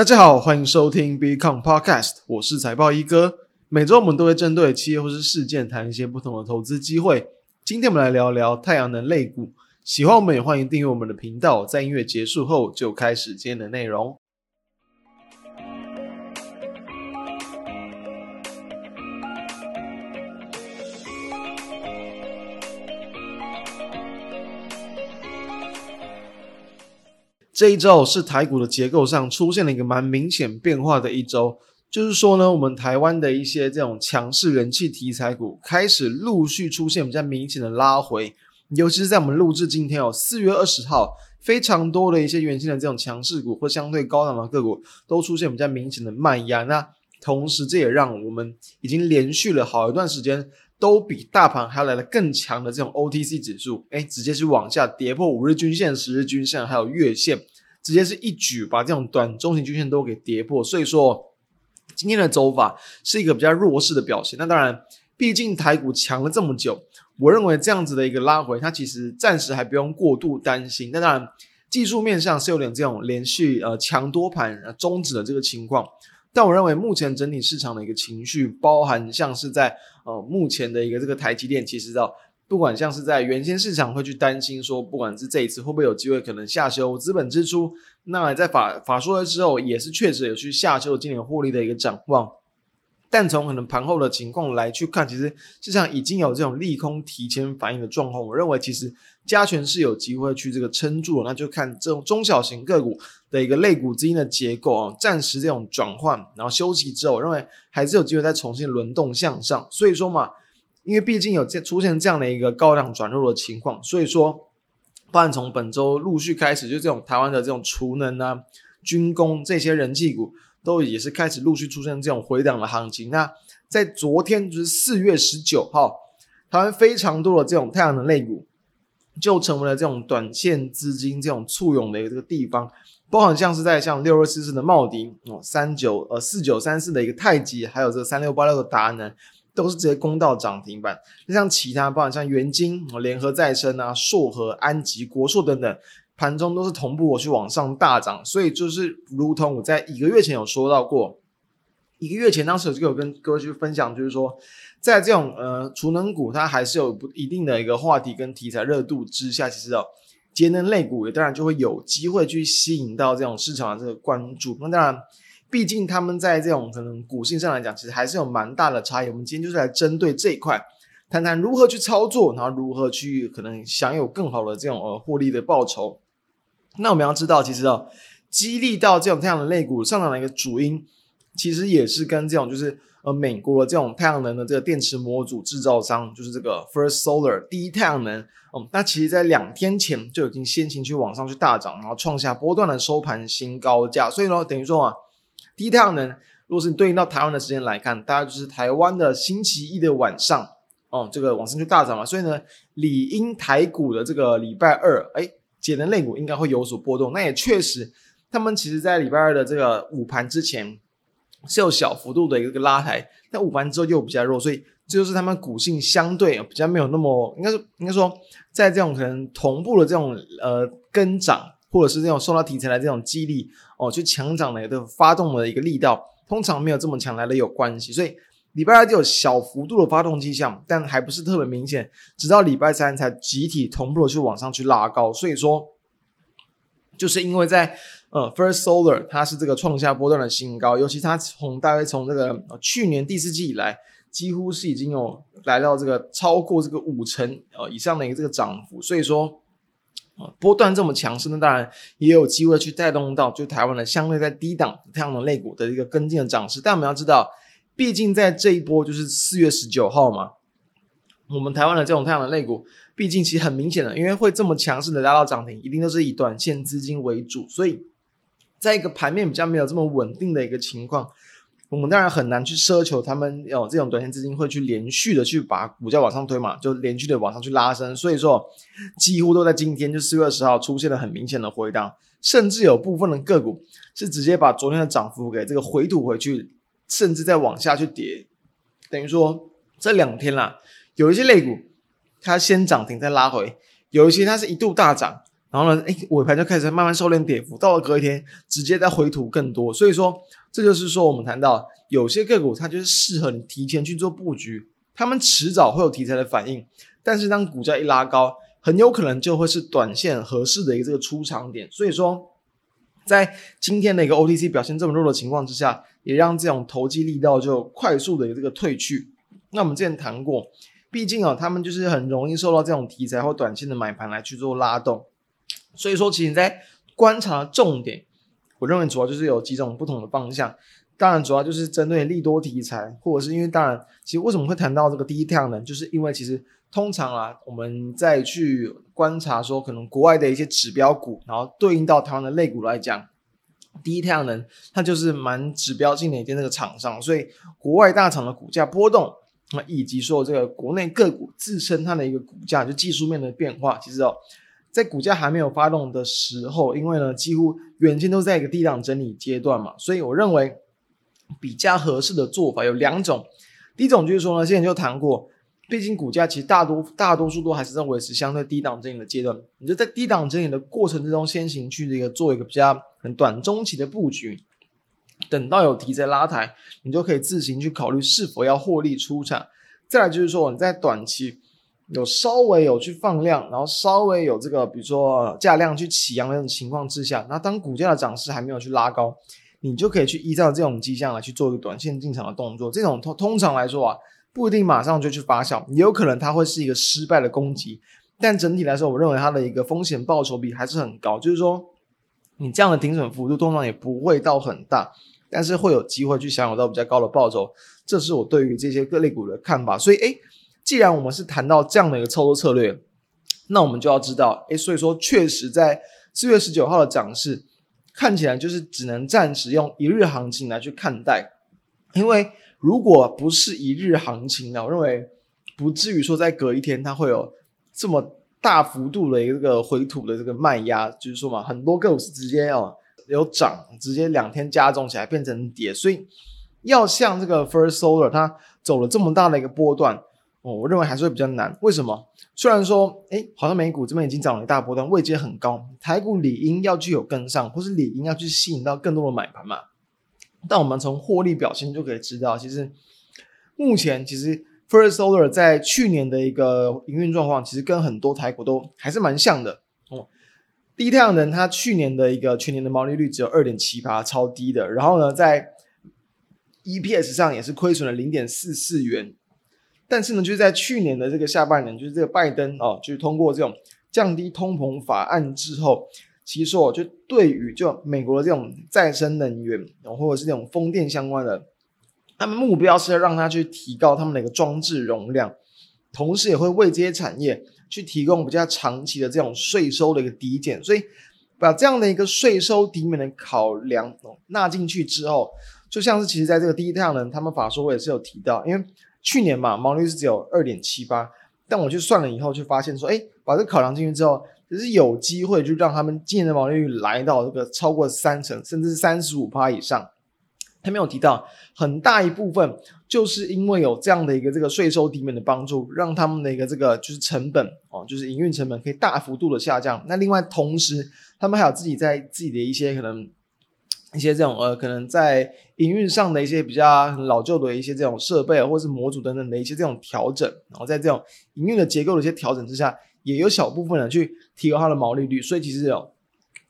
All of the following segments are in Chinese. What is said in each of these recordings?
大家好，欢迎收听 Becon Podcast，我是财报一哥。每周我们都会针对企业或是事件谈一些不同的投资机会。今天我们来聊聊太阳能类股。喜欢我们也欢迎订阅我们的频道。在音乐结束后就开始今天的内容。这一周是台股的结构上出现了一个蛮明显变化的一周，就是说呢，我们台湾的一些这种强势人气题材股开始陆续出现比较明显的拉回，尤其是在我们录制今天哦，四月二十号，非常多的一些原先的这种强势股或相对高档的个股都出现比较明显的卖压，那同时这也让我们已经连续了好一段时间。都比大盘还要来得更强的这种 OTC 指数，哎，直接是往下跌破五日均线、十日均线，还有月线，直接是一举把这种短中型均线都给跌破。所以说，今天的走法是一个比较弱势的表现。那当然，毕竟台股强了这么久，我认为这样子的一个拉回，它其实暂时还不用过度担心。那当然，技术面上是有点这种连续呃强多盘终止的这个情况。但我认为，目前整体市场的一个情绪，包含像是在呃目前的一个这个台积电，其实到不管像是在原先市场会去担心说，不管是这一次会不会有机会可能下修资本支出，那在法法说了之后，也是确实有去下修今年获利的一个展望。但从可能盘后的情况来去看，其实市场已经有这种利空提前反应的状况。我认为其实加权是有机会去这个撑住，那就看这种中小型个股的一个类股资金的结构啊，暂时这种转换，然后休息之后，我认为还是有机会再重新轮动向上。所以说嘛，因为毕竟有这出现这样的一个高量转入的情况，所以说，不然从本周陆续开始，就这种台湾的这种储能啊、军工这些人气股。都也是开始陆续出现这种回档的行情。那在昨天就是四月十九号，台湾非常多的这种太阳能类股，就成为了这种短线资金这种簇拥的一个这个地方。包含像是在像六二四四的茂迪哦，三九呃四九三四的一个太极，还有这三六八六的达能，都是直接攻到涨停板。那像其他，包含像元晶、联合再生啊、硕和、安吉、国硕等等。盘中都是同步我去往上大涨，所以就是如同我在一个月前有说到过，一个月前当时就有跟各位去分享，就是说在这种呃储能股它还是有不一定的一个话题跟题材热度之下，其实哦节能类股也当然就会有机会去吸引到这种市场的这个关注。那当然，毕竟他们在这种可能股性上来讲，其实还是有蛮大的差异。我们今天就是来针对这一块。谈谈如何去操作，然后如何去可能享有更好的这种呃获利的报酬。那我们要知道，其实哦，激励到这种这样的类股上涨的一个主因，其实也是跟这种就是呃美国的这种太阳能的这个电池模组制造商，就是这个 First Solar 第一太阳能，嗯，那其实在两天前就已经先行去往上去大涨，然后创下波段的收盘新高价。所以呢，等于说啊，第一太阳能，如果是对应到台湾的时间来看，大概就是台湾的星期一的晚上，哦、这个往上去大涨嘛。所以呢，理应台股的这个礼拜二，哎。节能类股应该会有所波动，那也确实，他们其实在礼拜二的这个午盘之前是有小幅度的一个拉抬，但午盘之后又比较弱，所以这就是他们股性相对比较没有那么，应该是应该说，在这种可能同步的这种呃跟涨，或者是这种受到题材的这种激励哦，去强涨的一个发动的一个力道，通常没有这么强来的有关系，所以。礼拜二就有小幅度的发动迹象，但还不是特别明显，直到礼拜三才集体同步的去往上去拉高。所以说，就是因为在呃，First Solar 它是这个创下波段的新高，尤其它从大概从这个、去年第四季以来，几乎是已经有来到这个超过这个五成呃以上的一个这个涨幅。所以说，波段这么强势，那当然也有机会去带动到就台湾的相对在低档太阳能类股的一个跟进的涨势。但我们要知道。毕竟在这一波就是四月十九号嘛，我们台湾的这种太阳能类股，毕竟其实很明显的，因为会这么强势的拉到涨停，一定都是以短线资金为主，所以在一个盘面比较没有这么稳定的一个情况，我们当然很难去奢求他们有这种短线资金会去连续的去把股价往上推嘛，就连续的往上去拉升，所以说几乎都在今天就四月二十号出现了很明显的回档，甚至有部分的个股是直接把昨天的涨幅给这个回吐回去。甚至再往下去跌，等于说这两天啦，有一些类股它先涨停再拉回，有一些它是一度大涨，然后呢，哎，尾盘就开始慢慢收敛跌幅，到了隔一天直接再回吐更多。所以说，这就是说我们谈到有些个股它就是适合你提前去做布局，他们迟早会有题材的反应，但是当股价一拉高，很有可能就会是短线合适的一个这个出场点。所以说，在今天的一个 OTC 表现这么弱的情况之下，也让这种投机力道就快速的这个退去。那我们之前谈过，毕竟啊，他们就是很容易受到这种题材或短线的买盘来去做拉动。所以说，其实你在观察重点，我认为主要就是有几种不同的方向。当然，主要就是针对利多题材，或者是因为当然，其实为什么会谈到这个第一太阳能，就是因为其实通常啊，我们在去观察说，可能国外的一些指标股，然后对应到台湾的类股来讲，第一太阳能它就是蛮指标性的一件这个厂商，所以国外大厂的股价波动，那以及说这个国内个股自身它的一个股价就技术面的变化，其实哦。在股价还没有发动的时候，因为呢，几乎远近都在一个低档整理阶段嘛，所以我认为比较合适的做法有两种。第一种就是说呢，之前就谈过，毕竟股价其实大多大多数都还是在维持相对低档整理的阶段，你就在低档整理的过程之中，先行去这个做一个比较很短中期的布局，等到有题材拉抬，你就可以自行去考虑是否要获利出场。再来就是说你在短期。有稍微有去放量，然后稍微有这个，比如说价量去起扬的那种情况之下，那当股价的涨势还没有去拉高，你就可以去依照这种迹象来去做一个短线进场的动作。这种通通常来说啊，不一定马上就去发酵，也有可能它会是一个失败的攻击。但整体来说，我认为它的一个风险报酬比还是很高，就是说你这样的停损幅度通常也不会到很大，但是会有机会去享有到比较高的报酬。这是我对于这些各类股的看法。所以，诶。既然我们是谈到这样的一个操作策略，那我们就要知道，诶，所以说确实在四月十九号的涨势看起来就是只能暂时用一日行情来去看待，因为如果不是一日行情呢，我认为不至于说在隔一天它会有这么大幅度的一个回吐的这个卖压，就是说嘛，很多个股是直接哦有涨，直接两天加重起来变成跌，所以要像这个 First Solar 它走了这么大的一个波段。哦，我认为还是会比较难。为什么？虽然说，诶，好像美股这边已经涨了一大波段，位阶很高，台股理应要具有跟上，或是理应要去吸引到更多的买盘嘛。但我们从获利表现就可以知道，其实目前其实 First Solar 在去年的一个营运状况，其实跟很多台股都还是蛮像的。哦，第一太阳能它去年的一个全年的毛利率只有二点七八，超低的。然后呢，在 EPS 上也是亏损了零点四四元。但是呢，就是在去年的这个下半年，就是这个拜登哦，就是通过这种降低通膨法案之后，其实哦就对于就美国的这种再生能源，或者是这种风电相关的，他们目标是要让它去提高他们的一个装置容量，同时也会为这些产业去提供比较长期的这种税收的一个抵减，所以把这样的一个税收抵免的考量哦纳进去之后，就像是其实在这个第一太阳能，他们法说我也是有提到，因为。去年嘛，毛利率是只有二点七八，但我去算了以后，就发现说，哎，把这个考量进去之后，只是有机会就让他们今年的毛利率来到这个超过三成，甚至是三十五趴以上。他没有提到很大一部分，就是因为有这样的一个这个税收抵免的帮助，让他们的一个这个就是成本哦，就是营运成本可以大幅度的下降。那另外同时，他们还有自己在自己的一些可能。一些这种呃，可能在营运上的一些比较老旧的一些这种设备或是模组等等的一些这种调整，然后在这种营运的结构的一些调整之下，也有小部分人去提高它的毛利率。所以其实有，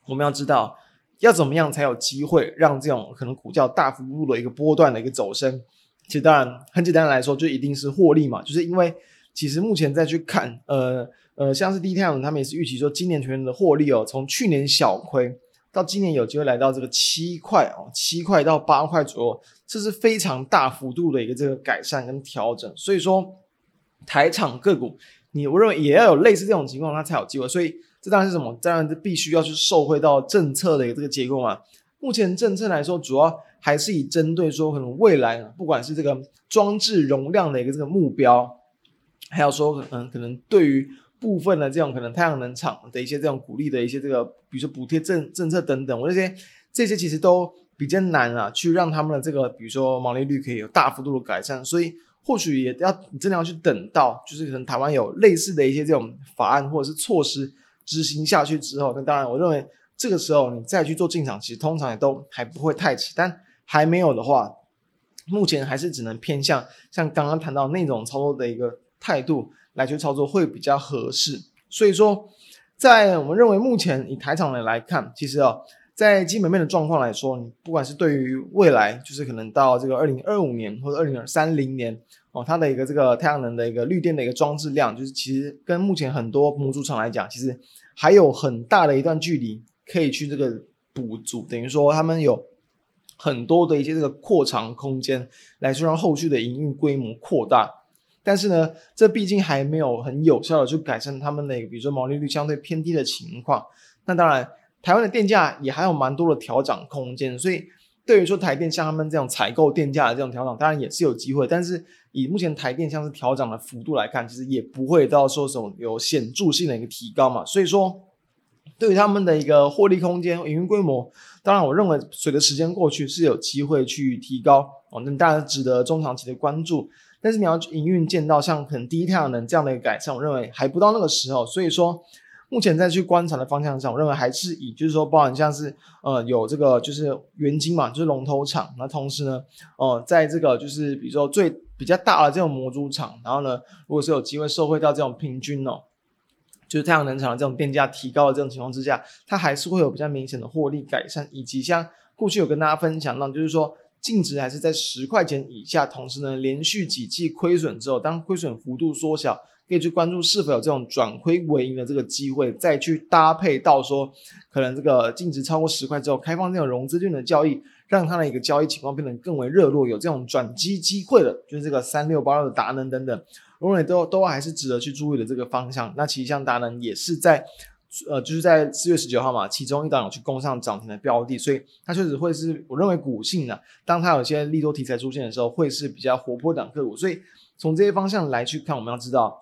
我们要知道要怎么样才有机会让这种可能股价大幅度的一个波段的一个走升。其实当然很简单来说，就一定是获利嘛。就是因为其实目前再去看，呃呃，像是第一太阳能他们也是预期说今年全年的获利哦，从去年小亏。到今年有机会来到这个七块哦，七块到八块左右，这是非常大幅度的一个这个改善跟调整。所以说，台厂个股，你我认为也要有类似这种情况，它才有机会。所以这当然是什么？当然是必须要去受惠到政策的一个这个结构嘛。目前政策来说，主要还是以针对说可能未来，不管是这个装置容量的一个这个目标，还有说嗯，可能对于。部分的这种可能太阳能厂的一些这种鼓励的一些这个，比如说补贴政政策等等，我这些这些其实都比较难啊，去让他们的这个比如说毛利率可以有大幅度的改善，所以或许也要你真的要去等到，就是可能台湾有类似的一些这种法案或者是措施执行下去之后，那当然我认为这个时候你再去做进场，其实通常也都还不会太迟。但还没有的话，目前还是只能偏向像刚刚谈到那种操作的一个态度来去操作会比较合适。所以说，在我们认为目前以台厂的来看，其实啊。在基本面的状况来说，你不管是对于未来，就是可能到这个二零二五年或者二零三零年哦，它的一个这个太阳能的一个绿电的一个装置量，就是其实跟目前很多模组厂来讲，其实还有很大的一段距离可以去这个补足，等于说他们有很多的一些这个扩长空间，来去让后续的营运规模扩大。但是呢，这毕竟还没有很有效的去改善他们的，比如说毛利率相对偏低的情况。那当然。台湾的电价也还有蛮多的调整空间，所以对于说台电像他们这种采购电价的这种调整，当然也是有机会。但是以目前台电像是调整的幅度来看，其实也不会到说什么有显著性的一个提高嘛。所以说，对于他们的一个获利空间、营运规模，当然我认为随着时间过去是有机会去提高哦，那当然值得中长期的关注。但是你要营运见到像可能第一太阳能这样的一个改善，我认为还不到那个时候。所以说。目前在去观察的方向上，我认为还是以就是说，包含像是呃有这个就是元晶嘛，就是龙头厂。那同时呢，呃，在这个就是比如说最比较大的这种模组厂，然后呢，如果是有机会受惠到这种平均哦，就是太阳能厂的这种电价提高的这种情况之下，它还是会有比较明显的获利改善，以及像过去有跟大家分享到，就是说净值还是在十块钱以下，同时呢，连续几季亏损之后，当亏损幅度缩小。可以去关注是否有这种转亏为盈的这个机会，再去搭配到说，可能这个净值超过十块之后，开放这种融资券的交易，让它的一个交易情况变得更为热络，有这种转机机会的，就是这个三六八六的达能等等，我认为都都还是值得去注意的这个方向。那其实像达能也是在，呃，就是在四月十九号嘛，其中一档有去攻上涨停的标的，所以它确实会是我认为股性呢，当它有些利多题材出现的时候，会是比较活泼的个股。所以从这些方向来去看，我们要知道。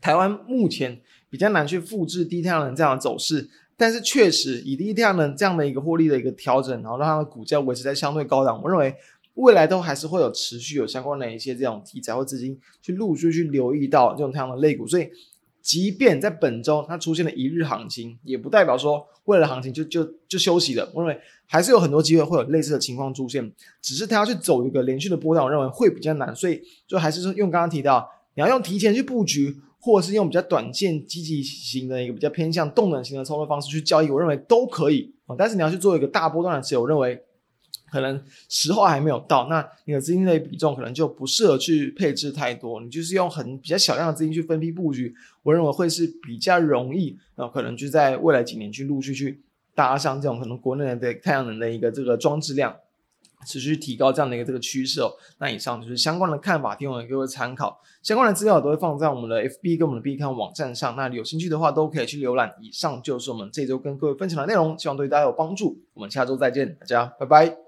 台湾目前比较难去复制低太阳能这样的走势，但是确实以低太阳能这样的一个获利的一个调整，然后让它的股价维持在相对高档，我认为未来都还是会有持续有相关的一些这种题材或资金去陆续去留意到这种太阳能类股，所以即便在本周它出现了一日行情，也不代表说未来的行情就就就休息了。我认为还是有很多机会会有类似的情况出现，只是它要去走一个连续的波段，我认为会比较难，所以就还是说用刚刚提到，你要用提前去布局。或者是用比较短线、积极型的一个比较偏向动能型的操作方式去交易，我认为都可以。但是你要去做一个大波段的持有，我认为可能时候还没有到。那你的资金的比重可能就不适合去配置太多，你就是用很比较小量的资金去分批布局，我认为会是比较容易啊。可能就在未来几年去陆续去搭上这种可能国内的太阳能的一个这个装置量。持续提高这样的一个这个趋势哦，那以上就是相关的看法，提供给各位参考。相关的资料都会放在我们的 FB 跟我们的 B 站网站上，那有兴趣的话都可以去浏览。以上就是我们这周跟各位分享的内容，希望对大家有帮助。我们下周再见，大家拜拜。